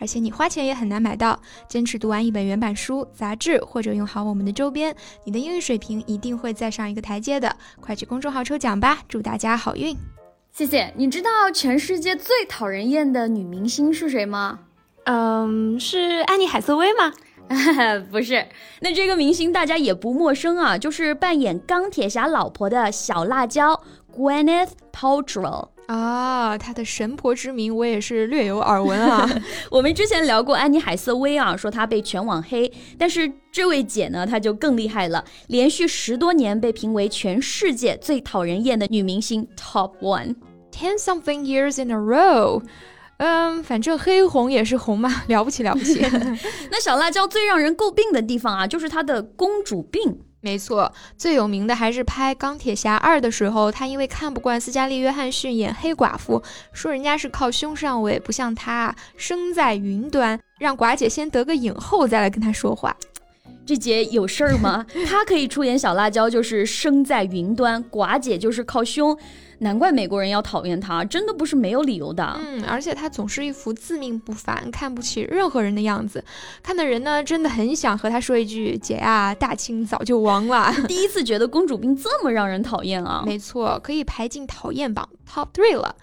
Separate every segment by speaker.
Speaker 1: 而且你花钱也很难买到。坚持读完一本原版书、杂志，或者用好我们的周边，你的英语水平一定会再上一个台阶的。快去公众号抽奖吧，祝大家好运！
Speaker 2: 谢谢。你知道全世界最讨人厌的女明星是谁吗？
Speaker 1: 嗯，是安妮海瑟薇吗？
Speaker 2: 不是。那这个明星大家也不陌生啊，就是扮演钢铁侠老婆的小辣椒 Gwyneth Paltrow。
Speaker 1: 啊，她的神婆之名我也是略有耳闻啊。
Speaker 2: 我们之前聊过安妮海瑟薇啊，说她被全网黑，但是这位姐呢，她就更厉害了，连续十多年被评为全世界最讨人厌的女明星 Top One，ten
Speaker 1: something years in a row。嗯，反正黑红也是红嘛，了不起了不起。
Speaker 2: 那小辣椒最让人诟病的地方啊，就是她的公主病。
Speaker 1: 没错，最有名的还是拍《钢铁侠二》的时候，他因为看不惯斯嘉丽·约翰逊演黑寡妇，说人家是靠胸上位，不像他生在云端，让寡姐先得个影后再来跟他说话。
Speaker 2: 这姐有事儿吗？她可以出演小辣椒，就是生在云端；寡姐就是靠胸。难怪美国人要讨厌她，真的不是没有理由的。
Speaker 1: 嗯，而且她总是一副自命不凡、看不起任何人的样子，看的人呢真的很想和她说一句：“姐啊，大清早就亡了。”
Speaker 2: 第一次觉得公主病这么让人讨厌啊！
Speaker 1: 没错，可以排进讨厌榜 top three 了。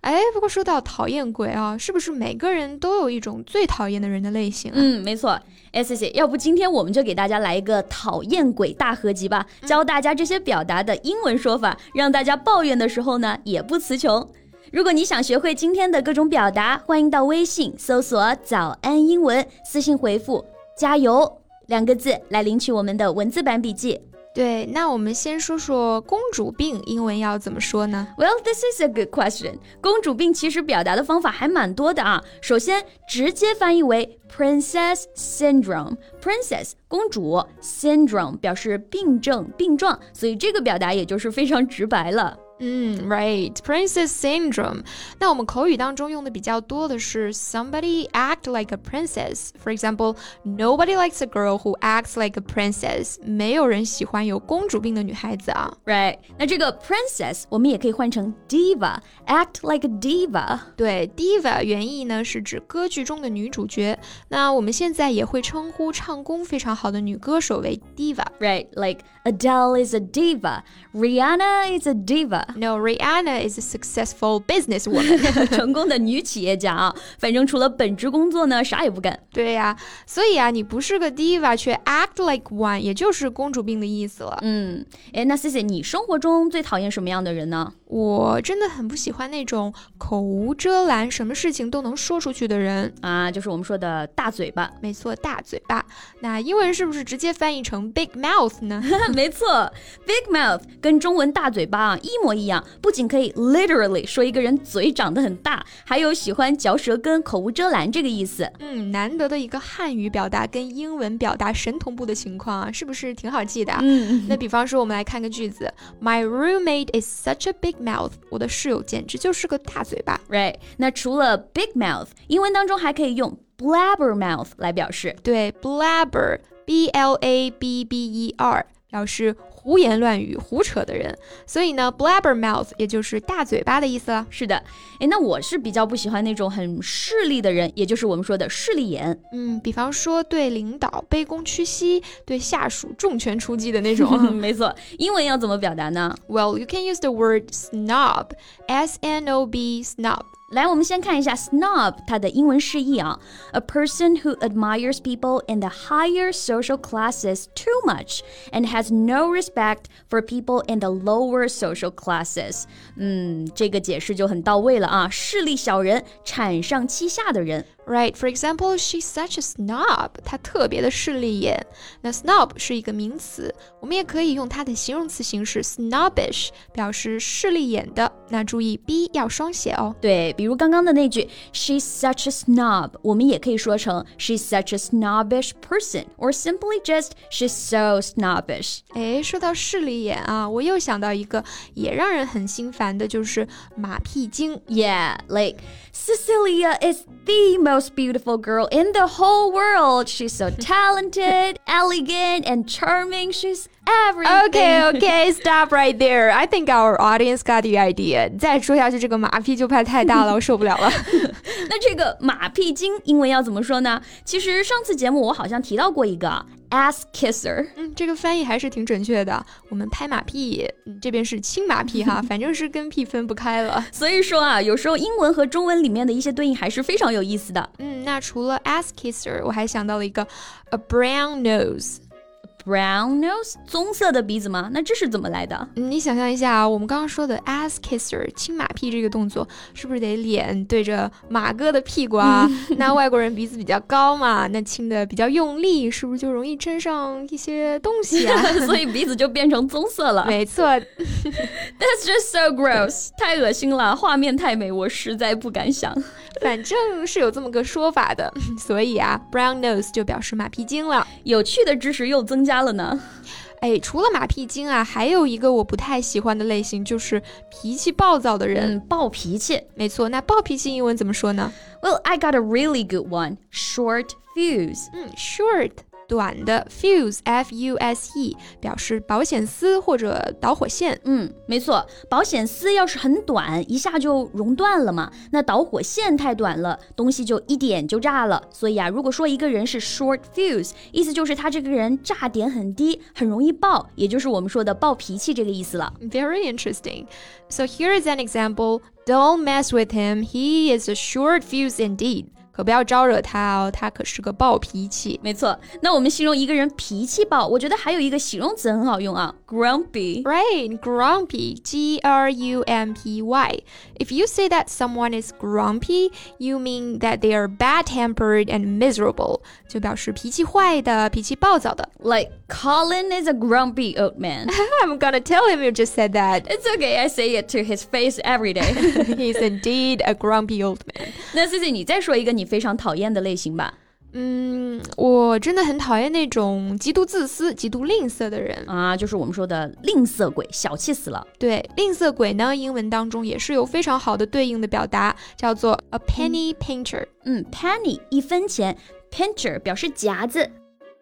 Speaker 1: 哎，不过说到讨厌鬼啊，是不是每个人都有一种最讨厌的人的类型啊？
Speaker 2: 嗯，没错。哎，谢谢。要不今天我们就给大家来一个讨厌鬼大合集吧，教大家这些表达的英文说法，让大家抱怨的时候呢也不词穷。如果你想学会今天的各种表达，欢迎到微信搜索“早安英文”，私信回复“加油”两个字来领取我们的文字版笔记。
Speaker 1: 对，那我们先说说公主病，英文要怎么说呢
Speaker 2: ？Well, this is a good question. 公主病其实表达的方法还蛮多的啊。首先，直接翻译为 princess syndrome。princess 公主，syndrome 表示病症、病状，所以这个表达也就是非常直白了。
Speaker 1: 嗯，right，princess syndrome。那我们口语当中用的比较多的是 somebody act like a princess。For example, nobody likes a girl who acts like a princess。没有人喜欢有公主病的女孩子啊。
Speaker 2: Right，那这个 princess 我们也可以换成 diva，act like a diva。
Speaker 1: 对，diva 原意呢是指歌剧中的女主角。那我们现在也会称呼唱功非常好的女歌手为
Speaker 2: diva。Right，like Adele is a diva，Rihanna is a
Speaker 1: diva。No, Rihanna is a successful businesswoman，
Speaker 2: 成功的女企业家啊。反正除了本职工作呢，啥也不干。
Speaker 1: 对呀，所以啊，你不是个 diva，却 act like one，也就是公主病的意思了。
Speaker 2: 嗯，哎，那 C C，你生活中最讨厌什么样的人呢？
Speaker 1: 我真的很不喜欢那种口无遮拦、什么事情都能说出去的人
Speaker 2: 啊，就是我们说的大嘴巴。
Speaker 1: 没错，大嘴巴。那英文是不是直接翻译成 big mouth 呢？
Speaker 2: 没错，big mouth 跟中文大嘴巴啊一模一样，不仅可以 literally 说一个人嘴长得很大，还有喜欢嚼舌根、口无遮拦这个意思。
Speaker 1: 嗯，难得的一个汉语表达跟英文表达神同步的情况啊，是不是挺好记的？
Speaker 2: 嗯。
Speaker 1: 那比方说，我们来看个句子：My roommate is such a big mouth，我的室友简直就是个大嘴巴。
Speaker 2: Right？那除了 big mouth，英文当中还可以用 blabber mouth 来表示。
Speaker 1: 对，blabber，b l a b b e r，表示。胡言乱语、胡扯的人，所以呢，blabbermouth 也就是大嘴巴的意思了。
Speaker 2: 是的，哎，那我是比较不喜欢那种很势利的人，也就是我们说的势利眼。
Speaker 1: 嗯，比方说对领导卑躬屈膝，对下属重拳出击的那种。
Speaker 2: 没错，英文要怎么表达呢
Speaker 1: ？Well, you can use the word snob，s n o b，snob。
Speaker 2: 来，我们先看一下 snob 它的英文释义啊，a person who admires people in the higher social classes too much and has no respect for people in the lower social classes。嗯，这个解释就很到位了啊，势利小人，产上欺下的人。
Speaker 1: Right, for example, she's such a snob. 她特别的势利眼。那 snob 是一个名词，我们也可以用它的形容词形式 snobbish 表示势利眼的。那注意 b 要双写哦。
Speaker 2: 对，比如刚刚的那句 She's such a snob，我们也可以说成 She's such a snobbish person，or simply just She's so snobbish。
Speaker 1: 哎，说到势利眼啊，我又想到一个也让人很心烦的，就是马屁精。
Speaker 2: Yeah, like Cecilia is the most beautiful girl in the whole world. She's so talented, elegant, and charming. She's everything.
Speaker 1: Okay, okay, stop right there. I think our audience got the idea. 再说下去，这个马屁就怕太大了，我受不了了。
Speaker 2: 那这个马屁精英文要怎么说呢？其实上次节目我好像提到过一个 ass kisser。
Speaker 1: 嗯，这个翻译还是挺准确的。我们拍马屁，这边是亲马屁哈，反正是跟屁分不开了。
Speaker 2: 所以说啊，有时候英文和中文里面的一些对应还是非常有意思的。
Speaker 1: 嗯，那除了 ass kisser，我还想到了一个 a brown nose。
Speaker 2: Brown nose，棕色的鼻子吗？那这是怎么来的？
Speaker 1: 你想象一下啊，我们刚刚说的 ass kisser 亲马屁这个动作，是不是得脸对着马哥的屁股啊？那外国人鼻子比较高嘛，那亲的比较用力，是不是就容易沾上一些东西啊？
Speaker 2: 所以鼻子就变成棕色了。
Speaker 1: 没错。
Speaker 2: That's just so gross，太恶心了，画面太美，我实在不敢想。
Speaker 1: 反正是有这么个说法的，所以啊，brown nose 就表示马屁精了。
Speaker 2: 有趣的知识又增加了呢。
Speaker 1: 哎，除了马屁精啊，还有一个我不太喜欢的类型，就是脾气暴躁的人。
Speaker 2: 嗯，暴脾气。
Speaker 1: 没错，那暴脾气英文怎么说呢
Speaker 2: ？Well, I got a really good one. Short fuse.
Speaker 1: 嗯，short。短的 fuse，f u s e，表示保险丝或者导火线。
Speaker 2: 嗯，没错，保险丝要是很短，一下就熔断了嘛。那导火线太短了，东西就一点就炸了。所以啊，如果说一个人是 short fuse，意思就是他这个人炸点很低，很容易爆，也就是我们说的暴脾气这个意思了。
Speaker 1: Very interesting. So here is an example. Don't mess with him. He is a short fuse indeed. 可不要招惹他哦，他可是个暴脾气。
Speaker 2: 没错，那我们形容一个人脾气暴，我觉得还有一个形容词很好用啊，
Speaker 1: grumpy。Right, grumpy, G R U M P Y. If you say that someone is grumpy, you mean that they are bad-tempered and miserable，就表示脾气坏的、脾气暴躁的。
Speaker 2: Like Colin is a grumpy old man.
Speaker 1: I'm gonna tell him you just said that.
Speaker 2: It's okay, I say it to his face every day.
Speaker 1: He's indeed a grumpy old man.
Speaker 2: 那 Cici，你再说一个你。 非常讨厌的类型吧？
Speaker 1: 嗯，我真的很讨厌那种极度自私、极度吝啬的人
Speaker 2: 啊，就是我们说的吝啬鬼，小气死了。
Speaker 1: 对，吝啬鬼呢，英文当中也是有非常好的对应的表达，叫做 a penny pincher。
Speaker 2: 嗯，penny 一分钱，pincher 表示夹子，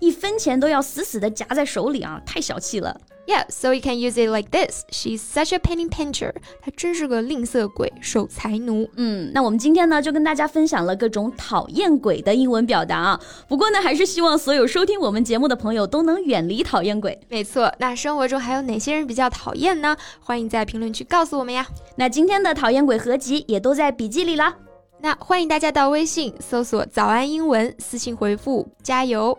Speaker 2: 一分钱都要死死的夹在手里啊，太小气了。
Speaker 1: Yeah, so you can use it like this. She's such a penny pincher. 她真是个吝啬鬼，守财奴。
Speaker 2: 嗯，那我们今天呢就跟大家分享了各种讨厌鬼的英文表达啊。不过呢，还是希望所有收听我们节目的朋友都能远离讨厌鬼。
Speaker 1: 没错，那生活中还有哪些人比较讨厌呢？欢迎在评论区告诉我们呀。
Speaker 2: 那今天的讨厌鬼合集也都在笔记里了。
Speaker 1: 那欢迎大家到微信搜索“早安英文”，私信回复“加油”。